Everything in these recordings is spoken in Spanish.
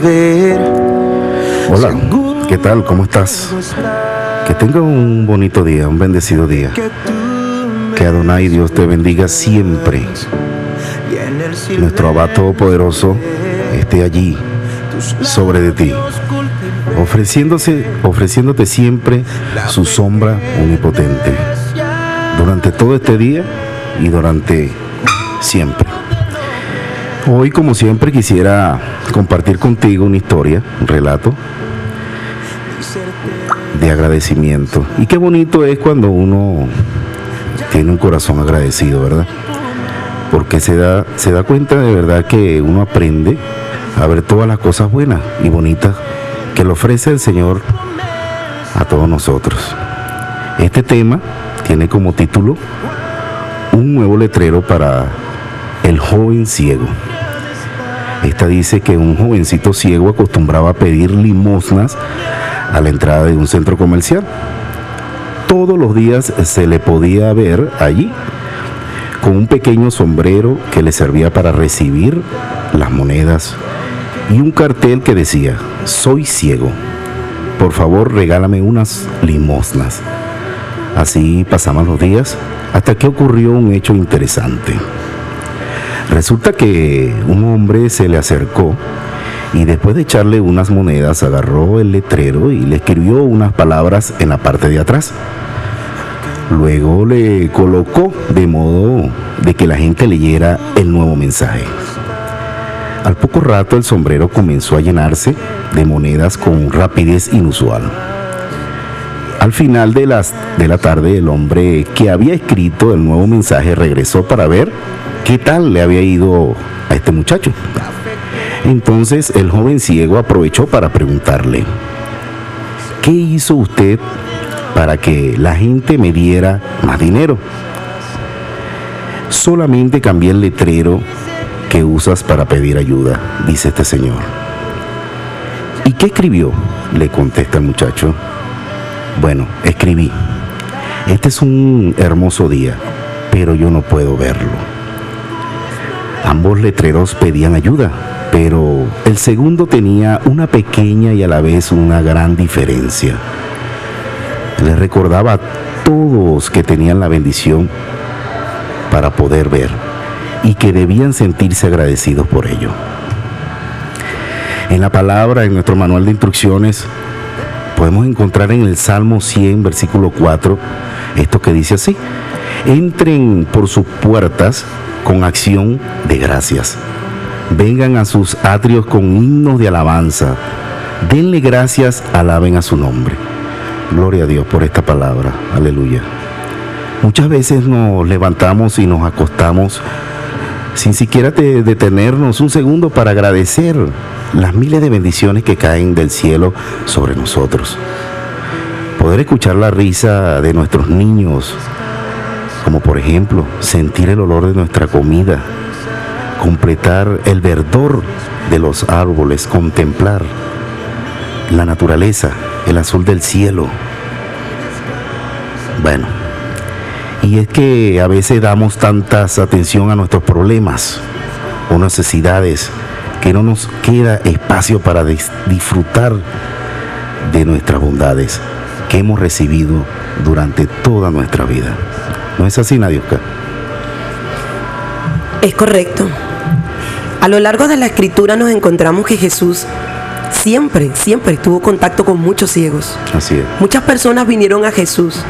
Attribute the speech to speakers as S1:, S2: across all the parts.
S1: ver.
S2: Hola, ¿qué tal? ¿Cómo estás? Que tenga un bonito día, un bendecido día. Que Adonai Dios te bendiga siempre. Nuestro Abad Todopoderoso esté allí sobre de ti, ofreciéndose, ofreciéndote siempre su sombra omnipotente durante todo este día y durante siempre. Hoy, como siempre, quisiera compartir contigo una historia, un relato de agradecimiento. Y qué bonito es cuando uno tiene un corazón agradecido, ¿verdad? Porque se da, se da cuenta de verdad que uno aprende a ver todas las cosas buenas y bonitas que le ofrece el Señor a todos nosotros. Este tema tiene como título un nuevo letrero para el joven ciego. Esta dice que un jovencito ciego acostumbraba a pedir limosnas a la entrada de un centro comercial. Todos los días se le podía ver allí con un pequeño sombrero que le servía para recibir las monedas y un cartel que decía, soy ciego, por favor regálame unas limosnas. Así pasaban los días hasta que ocurrió un hecho interesante. Resulta que un hombre se le acercó y después de echarle unas monedas agarró el letrero y le escribió unas palabras en la parte de atrás. Luego le colocó de modo de que la gente leyera el nuevo mensaje. Al poco rato el sombrero comenzó a llenarse de monedas con rapidez inusual. Al final de, las, de la tarde el hombre que había escrito el nuevo mensaje regresó para ver qué tal le había ido a este muchacho. Entonces el joven ciego aprovechó para preguntarle, ¿qué hizo usted para que la gente me diera más dinero? Solamente cambié el letrero que usas para pedir ayuda, dice este señor. ¿Y qué escribió? Le contesta el muchacho. Bueno, escribí. Este es un hermoso día, pero yo no puedo verlo. Ambos letreros pedían ayuda, pero el segundo tenía una pequeña y a la vez una gran diferencia. Le recordaba a todos que tenían la bendición para poder ver y que debían sentirse agradecidos por ello. En la palabra, en nuestro manual de instrucciones, podemos encontrar en el Salmo 100, versículo 4, esto que dice así, entren por sus puertas con acción de gracias, vengan a sus atrios con himnos de alabanza, denle gracias, alaben a su nombre. Gloria a Dios por esta palabra, aleluya. Muchas veces nos levantamos y nos acostamos sin siquiera detenernos un segundo para agradecer las miles de bendiciones que caen del cielo sobre nosotros. Poder escuchar la risa de nuestros niños, como por ejemplo sentir el olor de nuestra comida, completar el verdor de los árboles, contemplar la naturaleza, el azul del cielo. Bueno, y es que a veces damos tantas atención a nuestros problemas o necesidades que no nos queda espacio para disfrutar de nuestras bondades que hemos recibido durante toda nuestra vida. ¿No es así, Nadiuska?
S3: Es correcto. A lo largo de la escritura nos encontramos que Jesús siempre, siempre tuvo contacto con muchos ciegos.
S2: Así es.
S3: Muchas personas vinieron a Jesús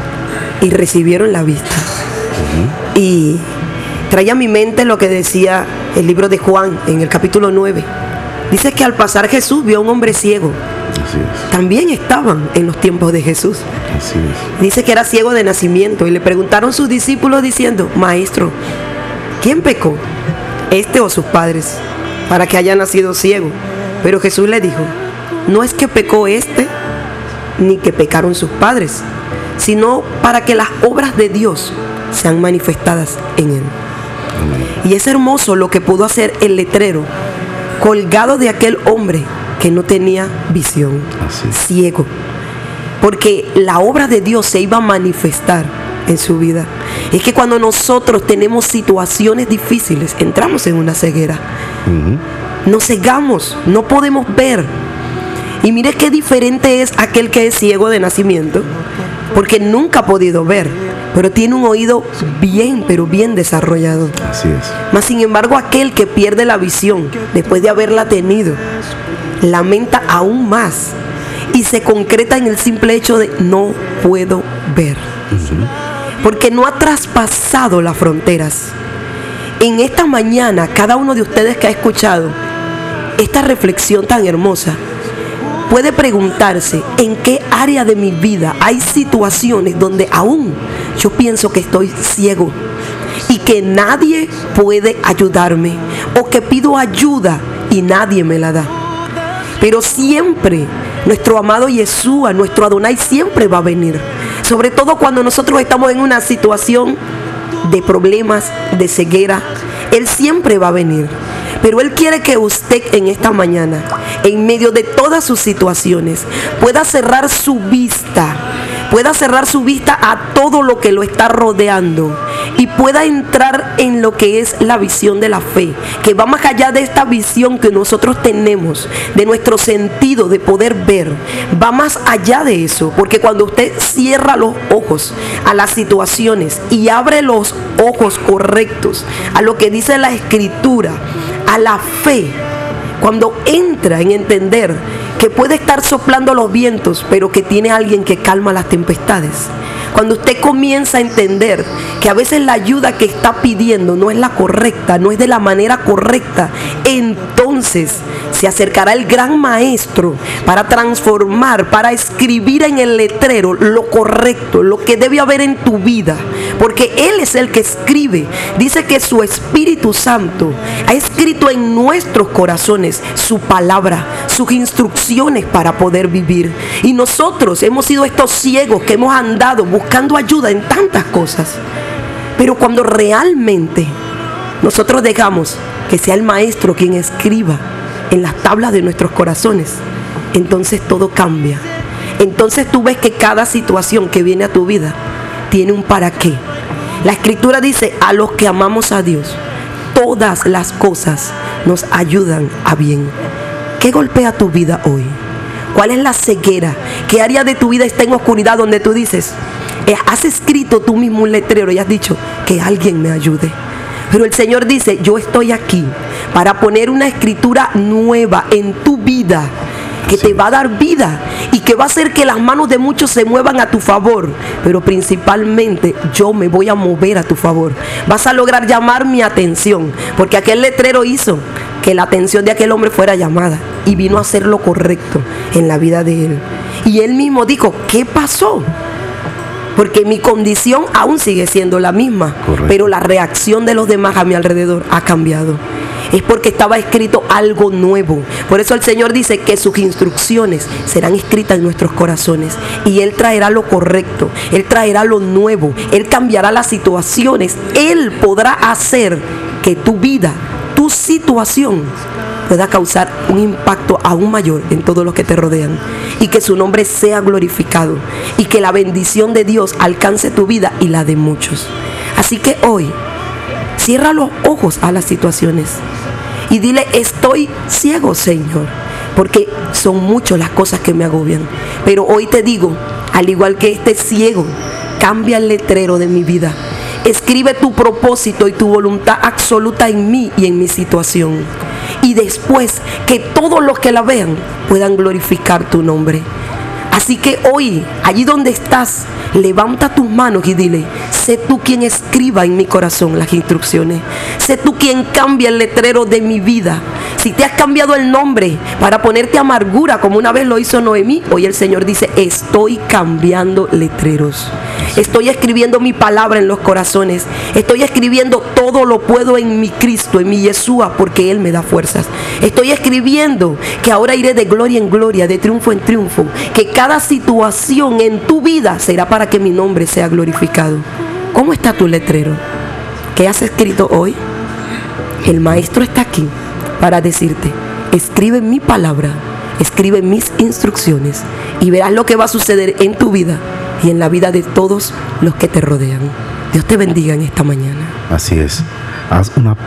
S3: y recibieron la vista. Y traía a mi mente lo que decía el libro de Juan en el capítulo 9. Dice que al pasar Jesús vio a un hombre ciego. También estaban en los tiempos de Jesús. Dice que era ciego de nacimiento y le preguntaron sus discípulos diciendo, maestro, ¿quién pecó? ¿Este o sus padres? Para que haya nacido ciego. Pero Jesús le dijo, no es que pecó este, ni que pecaron sus padres, sino para que las obras de Dios sean manifestadas en él. Y es hermoso lo que pudo hacer el letrero colgado de aquel hombre que no tenía visión, ciego. Porque la obra de Dios se iba a manifestar en su vida. Es que cuando nosotros tenemos situaciones difíciles, entramos en una ceguera. nos cegamos, no podemos ver. Y mire qué diferente es aquel que es ciego de nacimiento, porque nunca ha podido ver, pero tiene un oído bien, pero bien desarrollado.
S2: Así es.
S3: Mas sin embargo, aquel que pierde la visión después de haberla tenido, lamenta aún más y se concreta en el simple hecho de no puedo ver. Porque no ha traspasado las fronteras. En esta mañana, cada uno de ustedes que ha escuchado esta reflexión tan hermosa, puede preguntarse en qué área de mi vida hay situaciones donde aún yo pienso que estoy ciego y que nadie puede ayudarme o que pido ayuda y nadie me la da. Pero siempre nuestro amado Yeshua, nuestro Adonai siempre va a venir. Sobre todo cuando nosotros estamos en una situación de problemas, de ceguera. Él siempre va a venir. Pero Él quiere que usted en esta mañana, en medio de todas sus situaciones, pueda cerrar su vista, pueda cerrar su vista a todo lo que lo está rodeando y pueda entrar en lo que es la visión de la fe, que va más allá de esta visión que nosotros tenemos, de nuestro sentido de poder ver, va más allá de eso, porque cuando usted cierra los ojos a las situaciones y abre los ojos correctos a lo que dice la escritura, a la fe, cuando entra en entender que puede estar soplando los vientos, pero que tiene alguien que calma las tempestades. Cuando usted comienza a entender que a veces la ayuda que está pidiendo no es la correcta, no es de la manera correcta, entonces se acercará el gran maestro para transformar, para escribir en el letrero lo correcto, lo que debe haber en tu vida. Porque Él es el que escribe. Dice que su Espíritu Santo ha escrito en nuestros corazones su palabra, sus instrucciones para poder vivir. Y nosotros hemos sido estos ciegos que hemos andado buscando ayuda en tantas cosas. Pero cuando realmente nosotros dejamos que sea el maestro quien escriba en las tablas de nuestros corazones, entonces todo cambia. Entonces tú ves que cada situación que viene a tu vida tiene un para qué. La escritura dice, a los que amamos a Dios, todas las cosas nos ayudan a bien. ¿Qué golpea tu vida hoy? ¿Cuál es la ceguera? ¿Qué área de tu vida está en oscuridad donde tú dices, eh, has escrito tú mismo un letrero y has dicho que alguien me ayude? Pero el Señor dice, yo estoy aquí para poner una escritura nueva en tu vida que te va a dar vida y que va a hacer que las manos de muchos se muevan a tu favor. Pero principalmente yo me voy a mover a tu favor. Vas a lograr llamar mi atención, porque aquel letrero hizo que la atención de aquel hombre fuera llamada y vino a hacer lo correcto en la vida de él. Y él mismo dijo, ¿qué pasó? Porque mi condición aún sigue siendo la misma,
S2: Correcto.
S3: pero la reacción de los demás a mi alrededor ha cambiado. Es porque estaba escrito algo nuevo. Por eso el Señor dice que sus instrucciones serán escritas en nuestros corazones. Y Él traerá lo correcto. Él traerá lo nuevo. Él cambiará las situaciones. Él podrá hacer que tu vida, tu situación, pueda causar un impacto aún mayor en todos los que te rodean. Y que su nombre sea glorificado. Y que la bendición de Dios alcance tu vida y la de muchos. Así que hoy, cierra los ojos a las situaciones. Y dile, estoy ciego, Señor. Porque son muchas las cosas que me agobian. Pero hoy te digo, al igual que este ciego, cambia el letrero de mi vida. Escribe tu propósito y tu voluntad absoluta en mí y en mi situación. Y después que todos los que la vean puedan glorificar tu nombre. Así que hoy, allí donde estás, levanta tus manos y dile, sé tú quien escriba en mi corazón las instrucciones. Sé tú quien cambia el letrero de mi vida. Si te has cambiado el nombre para ponerte amargura, como una vez lo hizo Noemí, hoy el Señor dice, estoy cambiando letreros. Estoy escribiendo mi palabra en los corazones. Estoy escribiendo todo lo puedo en mi Cristo, en mi Yeshua, porque Él me da fuerzas. Estoy escribiendo que ahora iré de gloria en gloria, de triunfo en triunfo. Que cada situación en tu vida será para que mi nombre sea glorificado. ¿Cómo está tu letrero? ¿Qué has escrito hoy? El maestro está aquí para decirte, escribe mi palabra, escribe mis instrucciones y verás lo que va a suceder en tu vida y en la vida de todos los que te rodean. Dios te bendiga en esta mañana.
S2: Así es. Haz una